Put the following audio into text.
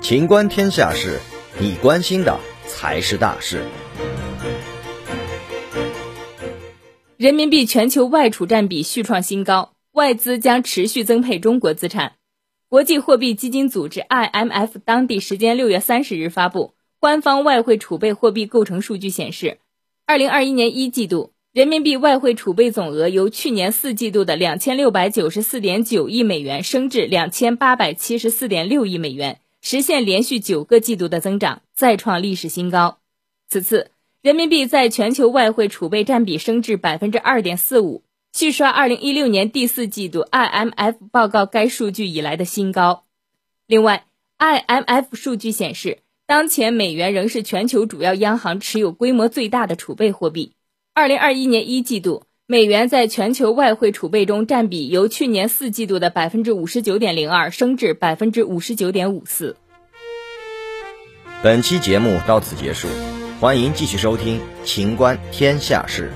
情观天下事，你关心的才是大事。人民币全球外储占比续创新高，外资将持续增配中国资产。国际货币基金组织 （IMF） 当地时间六月三十日发布官方外汇储备货币构成数据显示，二零二一年一季度人民币外汇储备总额由去年四季度的两千六百九十四点九亿美元升至两千八百七十四点六亿美元，实现连续九个季度的增长，再创历史新高。此次人民币在全球外汇储备占比升至百分之二点四五。续刷二零一六年第四季度 IMF 报告该数据以来的新高。另外，IMF 数据显示，当前美元仍是全球主要央行持有规模最大的储备货币。二零二一年一季度，美元在全球外汇储备中占比由去年四季度的百分之五十九点零二升至百分之五十九点五四。本期节目到此结束，欢迎继续收听《秦观天下事》。